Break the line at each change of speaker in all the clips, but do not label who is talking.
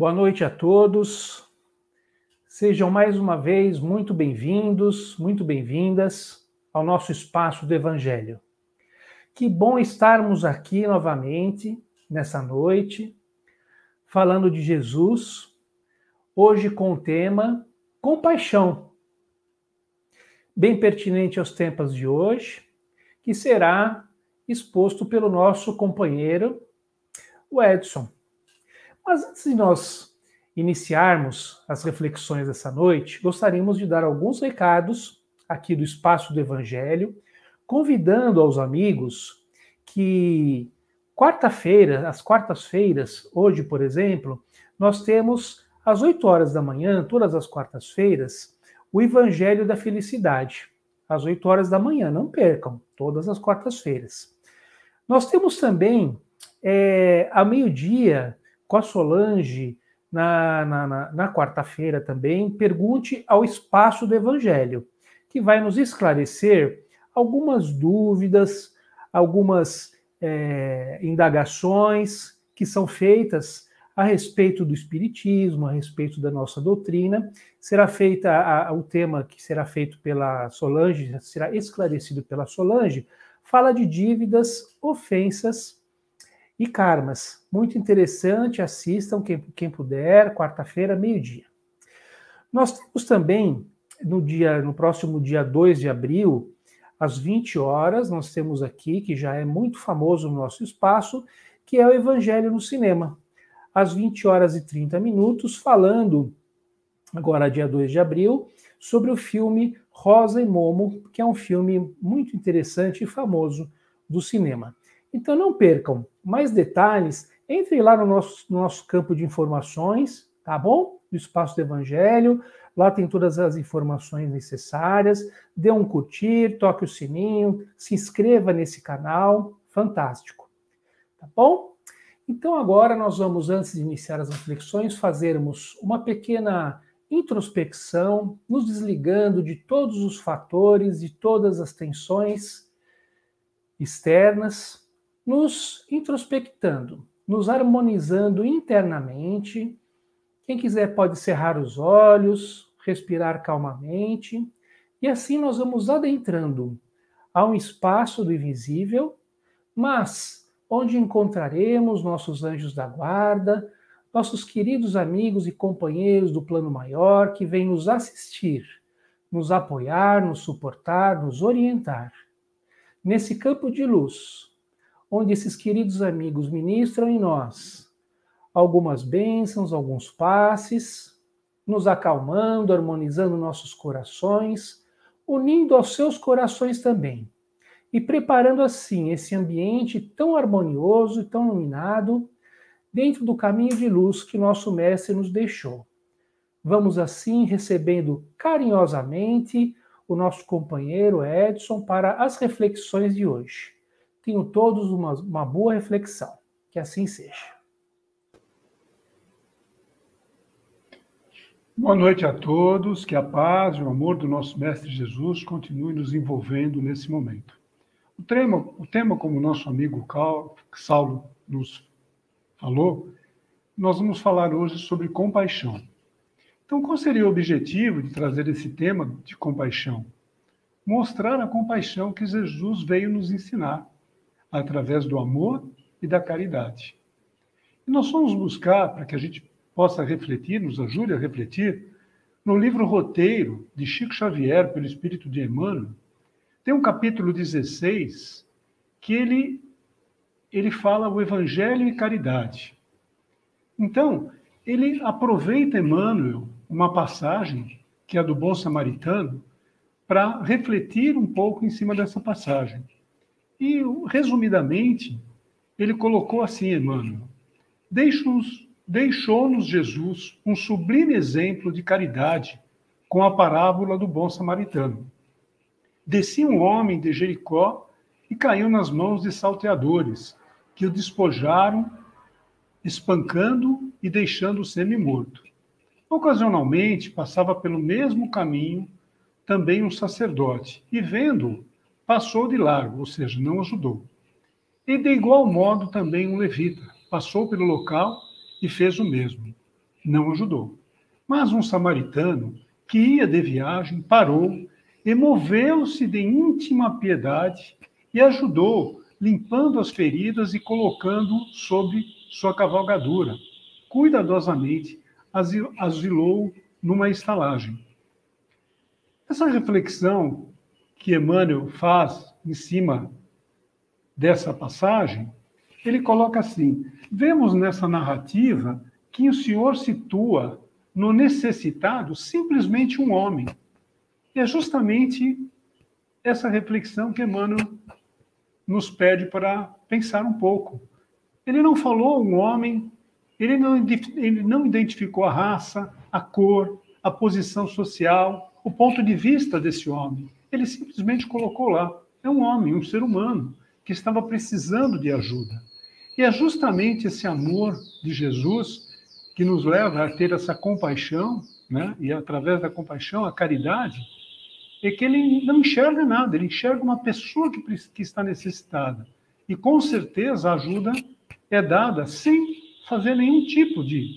Boa noite a todos. Sejam mais uma vez muito bem-vindos, muito bem-vindas ao nosso espaço do Evangelho. Que bom estarmos aqui novamente nessa noite, falando de Jesus, hoje com o tema compaixão. Bem pertinente aos tempos de hoje, que será exposto pelo nosso companheiro, o Edson. Mas antes de nós iniciarmos as reflexões dessa noite, gostaríamos de dar alguns recados aqui do Espaço do Evangelho, convidando aos amigos que quarta-feira, às quartas-feiras, hoje, por exemplo, nós temos às 8 horas da manhã, todas as quartas-feiras, o Evangelho da Felicidade. Às 8 horas da manhã, não percam, todas as quartas-feiras. Nós temos também, é, a meio-dia, com a Solange, na, na, na, na quarta-feira também, pergunte ao espaço do Evangelho, que vai nos esclarecer algumas dúvidas, algumas é, indagações que são feitas a respeito do Espiritismo, a respeito da nossa doutrina. Será feita a, a, o tema que será feito pela Solange, será esclarecido pela Solange, fala de dívidas, ofensas e karmas. Muito interessante, assistam quem, quem puder, quarta-feira, meio-dia. Nós temos também, no dia, no próximo dia 2 de abril, às 20 horas, nós temos aqui, que já é muito famoso no nosso espaço, que é o Evangelho no Cinema. Às 20 horas e 30 minutos, falando, agora dia 2 de abril, sobre o filme Rosa e Momo, que é um filme muito interessante e famoso do cinema. Então não percam mais detalhes, entrem lá no nosso, no nosso campo de informações, tá bom? Do Espaço do Evangelho, lá tem todas as informações necessárias. Dê um curtir, toque o sininho, se inscreva nesse canal, fantástico. Tá bom? Então agora nós vamos, antes de iniciar as reflexões, fazermos uma pequena introspecção, nos desligando de todos os fatores, de todas as tensões externas, nos introspectando, nos harmonizando internamente. Quem quiser pode cerrar os olhos, respirar calmamente, e assim nós vamos adentrando a um espaço do invisível, mas onde encontraremos nossos anjos da guarda, nossos queridos amigos e companheiros do plano maior que vêm nos assistir, nos apoiar, nos suportar, nos orientar. Nesse campo de luz, onde esses queridos amigos ministram em nós algumas bênçãos, alguns passes, nos acalmando, harmonizando nossos corações, unindo aos seus corações também, e preparando assim esse ambiente tão harmonioso e tão iluminado dentro do caminho de luz que nosso Mestre nos deixou. Vamos assim recebendo carinhosamente o nosso companheiro Edson para as reflexões de hoje. Tenham todos uma, uma boa reflexão. Que assim seja.
Boa noite a todos, que a paz e o amor do nosso Mestre Jesus continue nos envolvendo nesse momento. O tema, o tema como o nosso amigo Saulo nos falou, nós vamos falar hoje sobre compaixão. Então, qual seria o objetivo de trazer esse tema de compaixão? Mostrar a compaixão que Jesus veio nos ensinar através do amor e da caridade. E nós fomos buscar, para que a gente possa refletir, nos ajude a refletir, no livro Roteiro, de Chico Xavier, pelo Espírito de Emmanuel, tem um capítulo 16 que ele, ele fala o Evangelho e caridade. Então, ele aproveita, Emmanuel, uma passagem, que é a do Bom Samaritano, para refletir um pouco em cima dessa passagem. E, resumidamente, ele colocou assim, Emmanuel: deixou-nos Jesus um sublime exemplo de caridade com a parábola do bom samaritano. Descia um homem de Jericó e caiu nas mãos de salteadores, que o despojaram, espancando e deixando semi-morto. Ocasionalmente passava pelo mesmo caminho também um sacerdote, e vendo-o, passou de largo, ou seja, não ajudou. E de igual modo também um levita passou pelo local e fez o mesmo. não ajudou. Mas um samaritano que ia de viagem parou, emoveu-se de íntima piedade e ajudou, limpando as feridas e colocando sobre sua cavalgadura. Cuidadosamente asilou numa estalagem. Essa reflexão que Emmanuel faz em cima dessa passagem, ele coloca assim: vemos nessa narrativa que o Senhor situa no necessitado simplesmente um homem. E é justamente essa reflexão que Emmanuel nos pede para pensar um pouco. Ele não falou um homem, ele não, ele não identificou a raça, a cor, a posição social, o ponto de vista desse homem. Ele simplesmente colocou lá. É um homem, um ser humano, que estava precisando de ajuda. E é justamente esse amor de Jesus que nos leva a ter essa compaixão, né? e através da compaixão, a caridade, é que ele não enxerga nada, ele enxerga uma pessoa que, que está necessitada. E com certeza a ajuda é dada sem fazer nenhum tipo de,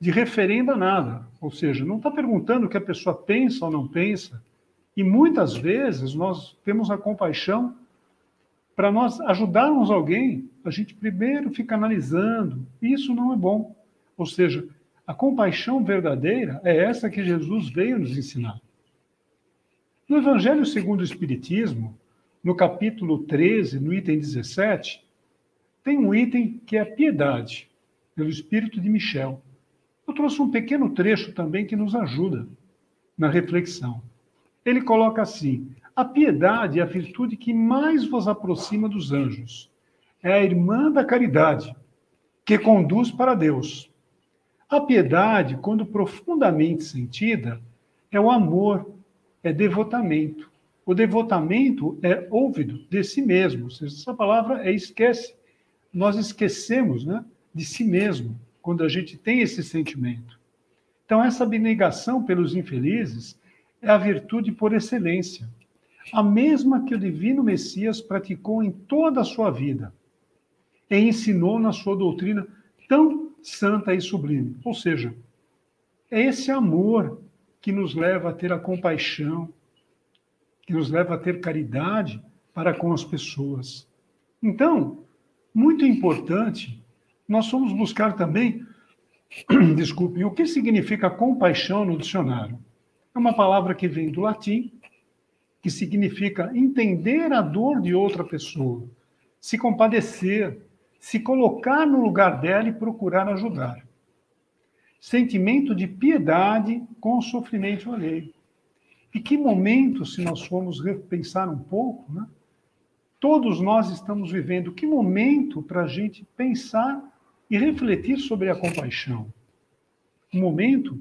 de referenda a nada. Ou seja, não está perguntando o que a pessoa pensa ou não pensa. E muitas vezes nós temos a compaixão para nós ajudarmos alguém, a gente primeiro fica analisando. E isso não é bom. Ou seja, a compaixão verdadeira é essa que Jesus veio nos ensinar. No Evangelho segundo o Espiritismo, no capítulo 13, no item 17, tem um item que é piedade, pelo espírito de Michel. Eu trouxe um pequeno trecho também que nos ajuda na reflexão. Ele coloca assim: a piedade é a virtude que mais vos aproxima dos anjos. É a irmã da caridade, que conduz para Deus. A piedade, quando profundamente sentida, é o amor, é devotamento. O devotamento é ouvido de si mesmo. Essa palavra é esquece. Nós esquecemos né, de si mesmo quando a gente tem esse sentimento. Então, essa abnegação pelos infelizes é a virtude por excelência, a mesma que o divino Messias praticou em toda a sua vida e ensinou na sua doutrina tão santa e sublime. Ou seja, é esse amor que nos leva a ter a compaixão, que nos leva a ter caridade para com as pessoas. Então, muito importante, nós vamos buscar também, desculpem, o que significa compaixão no dicionário. É uma palavra que vem do latim, que significa entender a dor de outra pessoa, se compadecer, se colocar no lugar dela e procurar ajudar. Sentimento de piedade com o sofrimento alheio. E que momento, se nós formos repensar um pouco, né? todos nós estamos vivendo, que momento para a gente pensar e refletir sobre a compaixão? Um momento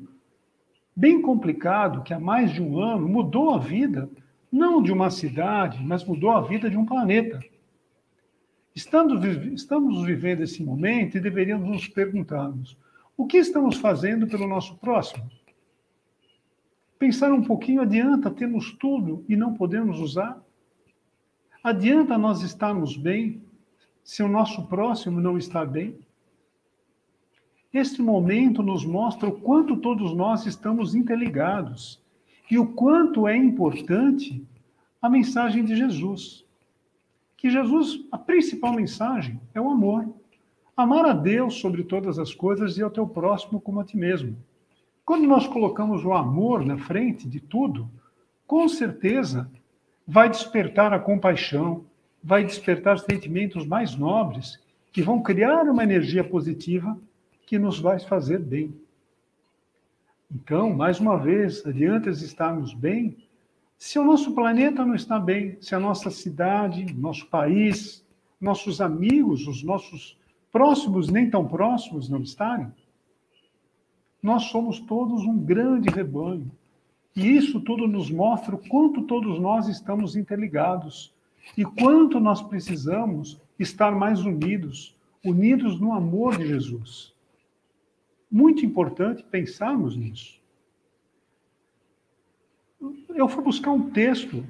bem complicado que há mais de um ano mudou a vida, não de uma cidade, mas mudou a vida de um planeta. Estamos, vivendo esse momento e deveríamos nos perguntarmos: o que estamos fazendo pelo nosso próximo? Pensar um pouquinho adianta termos tudo e não podemos usar? Adianta nós estarmos bem se o nosso próximo não está bem? Este momento nos mostra o quanto todos nós estamos interligados e o quanto é importante a mensagem de Jesus que Jesus, a principal mensagem é o amor. Amar a Deus sobre todas as coisas e ao teu próximo como a ti mesmo. Quando nós colocamos o amor na frente de tudo, com certeza vai despertar a compaixão, vai despertar sentimentos mais nobres que vão criar uma energia positiva que nos vai fazer bem. Então, mais uma vez, adianta estarmos bem, se o nosso planeta não está bem, se a nossa cidade, nosso país, nossos amigos, os nossos próximos, nem tão próximos, não estarem, nós somos todos um grande rebanho. E isso tudo nos mostra o quanto todos nós estamos interligados e quanto nós precisamos estar mais unidos, unidos no amor de Jesus. Muito importante pensarmos nisso eu fui buscar um texto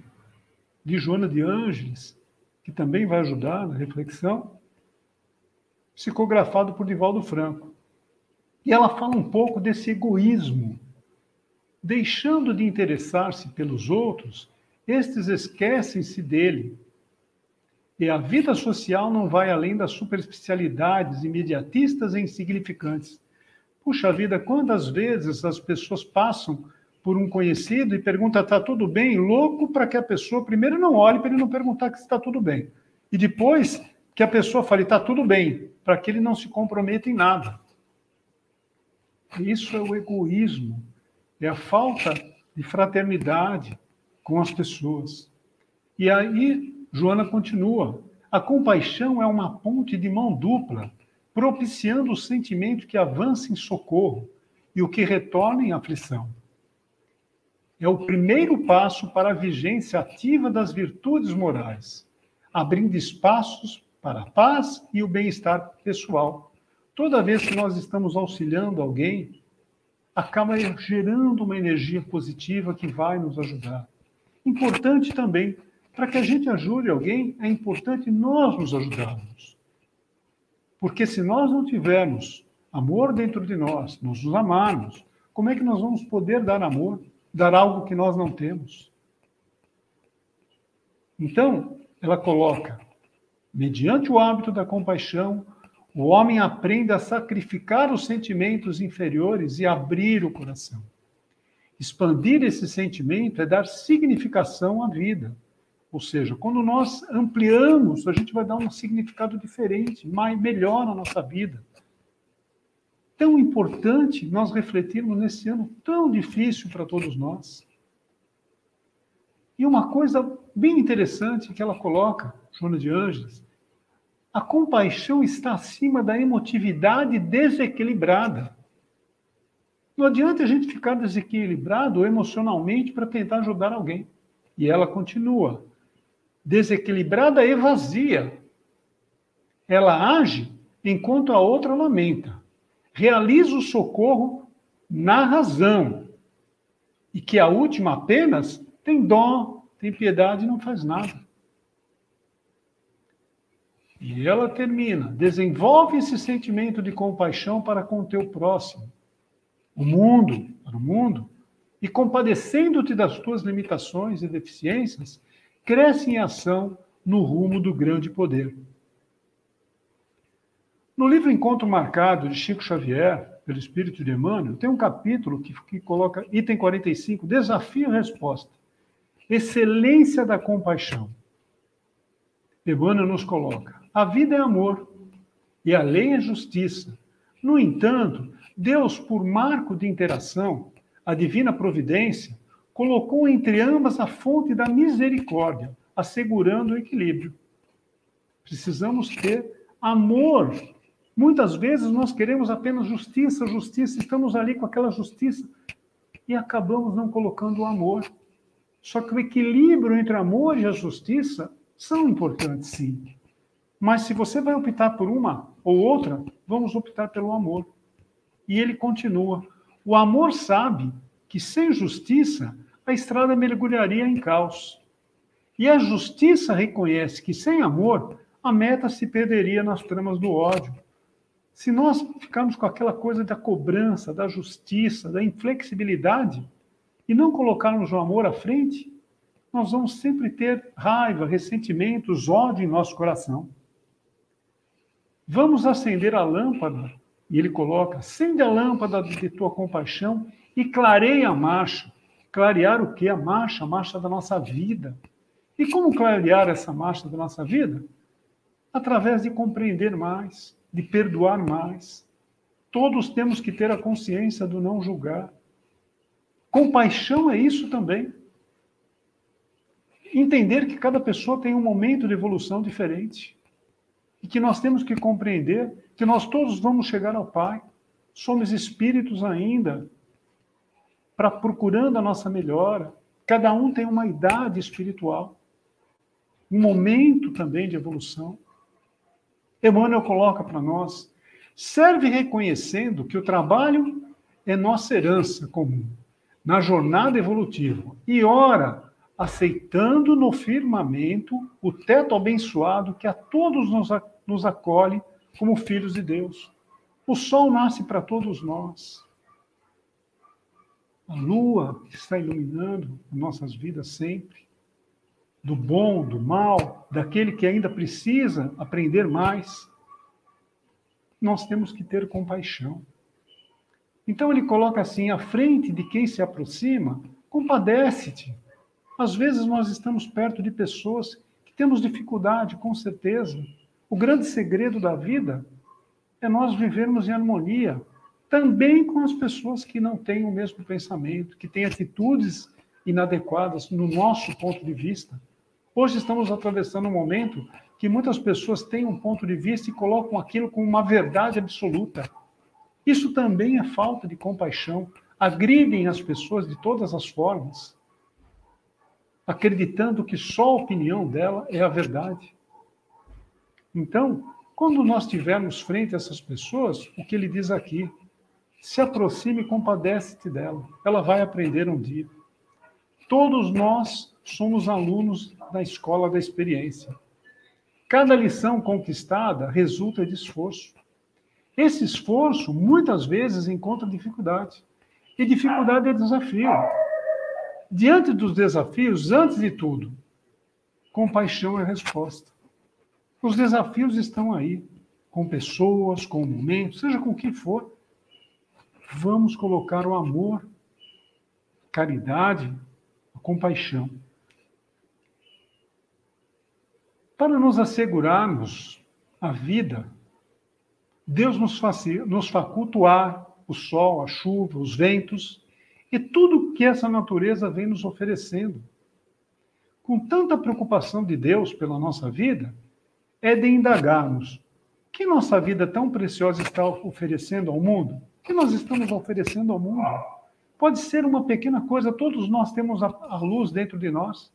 de Joana de Ângeles, que também vai ajudar na reflexão, psicografado por Divaldo Franco. E ela fala um pouco desse egoísmo. Deixando de interessar-se pelos outros, estes esquecem-se dele. E a vida social não vai além das superficialidades imediatistas e insignificantes. Puxa vida, quantas vezes as pessoas passam por um conhecido e perguntam: está tudo bem? Louco para que a pessoa primeiro não olhe para ele não perguntar que está tudo bem. E depois que a pessoa fale: está tudo bem, para que ele não se comprometa em nada. Isso é o egoísmo, é a falta de fraternidade com as pessoas. E aí, Joana continua: a compaixão é uma ponte de mão dupla, propiciando o sentimento que avança em socorro e o que retorna em aflição é o primeiro passo para a vigência ativa das virtudes morais, abrindo espaços para a paz e o bem-estar pessoal. Toda vez que nós estamos auxiliando alguém, acaba gerando uma energia positiva que vai nos ajudar. Importante também, para que a gente ajude alguém, é importante nós nos ajudarmos. Porque se nós não tivermos amor dentro de nós, nos amarmos, como é que nós vamos poder dar amor? dar algo que nós não temos. Então, ela coloca: mediante o hábito da compaixão, o homem aprende a sacrificar os sentimentos inferiores e abrir o coração. Expandir esse sentimento é dar significação à vida. Ou seja, quando nós ampliamos, a gente vai dar um significado diferente, mais melhor na nossa vida tão importante nós refletirmos nesse ano tão difícil para todos nós. E uma coisa bem interessante que ela coloca, Joana de Ângeles, a compaixão está acima da emotividade desequilibrada. Não adianta a gente ficar desequilibrado emocionalmente para tentar ajudar alguém. E ela continua: desequilibrada e vazia. Ela age enquanto a outra lamenta realiza o socorro na razão. E que a última apenas tem dó, tem piedade e não faz nada. E ela termina: desenvolve esse sentimento de compaixão para com o teu próximo, o mundo, para o mundo, e compadecendo-te das tuas limitações e deficiências, cresce em ação no rumo do grande poder. No livro Encontro Marcado, de Chico Xavier, pelo Espírito de Emmanuel, tem um capítulo que, que coloca, item 45, desafio e resposta. Excelência da compaixão. Emmanuel nos coloca: a vida é amor e a lei é justiça. No entanto, Deus, por marco de interação, a divina providência, colocou entre ambas a fonte da misericórdia, assegurando o equilíbrio. Precisamos ter amor Muitas vezes nós queremos apenas justiça, justiça, estamos ali com aquela justiça e acabamos não colocando o amor. Só que o equilíbrio entre amor e a justiça são importantes, sim. Mas se você vai optar por uma ou outra, vamos optar pelo amor. E ele continua: o amor sabe que sem justiça a estrada mergulharia em caos. E a justiça reconhece que sem amor a meta se perderia nas tramas do ódio. Se nós ficarmos com aquela coisa da cobrança, da justiça, da inflexibilidade, e não colocarmos o amor à frente, nós vamos sempre ter raiva, ressentimentos, ódio em nosso coração. Vamos acender a lâmpada, e ele coloca: acende a lâmpada de tua compaixão e clareia a marcha. Clarear o que? A marcha, a marcha da nossa vida. E como clarear essa marcha da nossa vida? Através de compreender mais, de perdoar mais. Todos temos que ter a consciência do não julgar. Compaixão é isso também. Entender que cada pessoa tem um momento de evolução diferente. E que nós temos que compreender que nós todos vamos chegar ao Pai. Somos espíritos ainda, para procurando a nossa melhora. Cada um tem uma idade espiritual, um momento também de evolução. Emmanuel coloca para nós, serve reconhecendo que o trabalho é nossa herança comum na jornada evolutiva e ora aceitando no firmamento o teto abençoado que a todos nos, nos acolhe como filhos de Deus. O sol nasce para todos nós. A lua está iluminando nossas vidas sempre. Do bom, do mal, daquele que ainda precisa aprender mais. Nós temos que ter compaixão. Então ele coloca assim: à frente de quem se aproxima, compadece-te. Às vezes nós estamos perto de pessoas que temos dificuldade, com certeza. O grande segredo da vida é nós vivermos em harmonia, também com as pessoas que não têm o mesmo pensamento, que têm atitudes inadequadas no nosso ponto de vista. Hoje estamos atravessando um momento que muitas pessoas têm um ponto de vista e colocam aquilo como uma verdade absoluta. Isso também é falta de compaixão. Agridem as pessoas de todas as formas, acreditando que só a opinião dela é a verdade. Então, quando nós estivermos frente a essas pessoas, o que ele diz aqui? Se aproxime e compadece-te dela. Ela vai aprender um dia. Todos nós somos alunos da escola da experiência. Cada lição conquistada resulta de esforço. Esse esforço, muitas vezes, encontra dificuldade. E dificuldade é desafio. Diante dos desafios, antes de tudo, compaixão é a resposta. Os desafios estão aí, com pessoas, com momentos, seja com o que for. Vamos colocar o amor, caridade, a compaixão. Para nos assegurarmos a vida, Deus nos, nos faculta o ar, o sol, a chuva, os ventos e tudo que essa natureza vem nos oferecendo. Com tanta preocupação de Deus pela nossa vida, é de indagarmos que nossa vida tão preciosa está oferecendo ao mundo? Que nós estamos oferecendo ao mundo? Pode ser uma pequena coisa, todos nós temos a, a luz dentro de nós.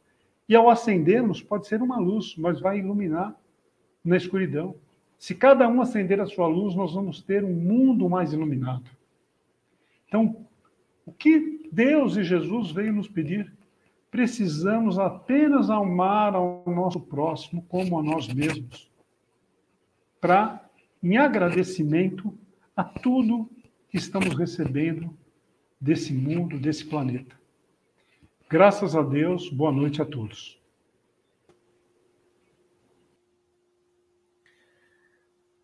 E ao acendermos, pode ser uma luz, mas vai iluminar na escuridão. Se cada um acender a sua luz, nós vamos ter um mundo mais iluminado. Então, o que Deus e Jesus veio nos pedir? precisamos apenas amar ao nosso próximo como a nós mesmos, para, em agradecimento a tudo que estamos recebendo desse mundo, desse planeta. Graças a Deus, boa noite a todos.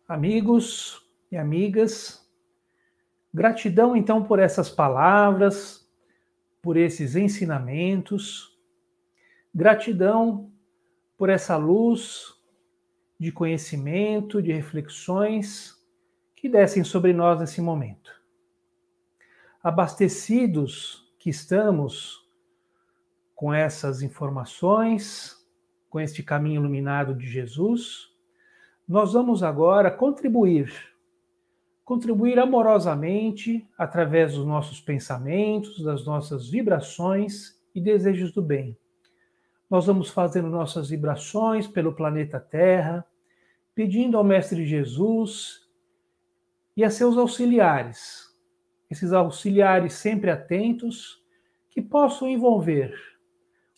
Amigos e amigas, gratidão então por essas palavras, por esses ensinamentos. Gratidão por essa luz de conhecimento, de reflexões que descem sobre nós nesse momento. Abastecidos que estamos com essas informações, com este caminho iluminado de Jesus, nós vamos agora contribuir contribuir amorosamente através dos nossos pensamentos, das nossas vibrações e desejos do bem. Nós vamos fazendo nossas vibrações pelo planeta Terra, pedindo ao Mestre Jesus e a seus auxiliares, esses auxiliares sempre atentos, que possam envolver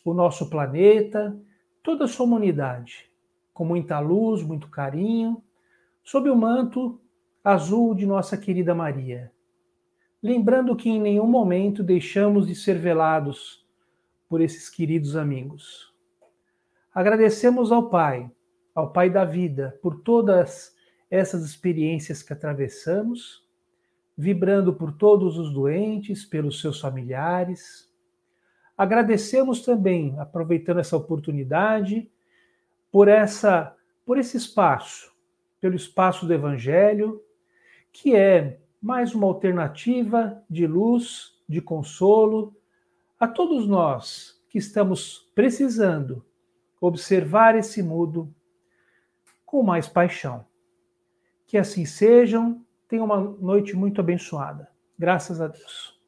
o nosso planeta, toda a sua humanidade, com muita luz, muito carinho, sob o manto azul de nossa querida Maria. Lembrando que em nenhum momento deixamos de ser velados por esses queridos amigos. Agradecemos ao Pai, ao Pai da vida, por todas essas experiências que atravessamos, vibrando por todos os doentes, pelos seus familiares. Agradecemos também, aproveitando essa oportunidade, por essa por esse espaço, pelo espaço do evangelho, que é mais uma alternativa de luz, de consolo a todos nós que estamos precisando observar esse mundo com mais paixão. Que assim sejam, tenham uma noite muito abençoada. Graças a Deus.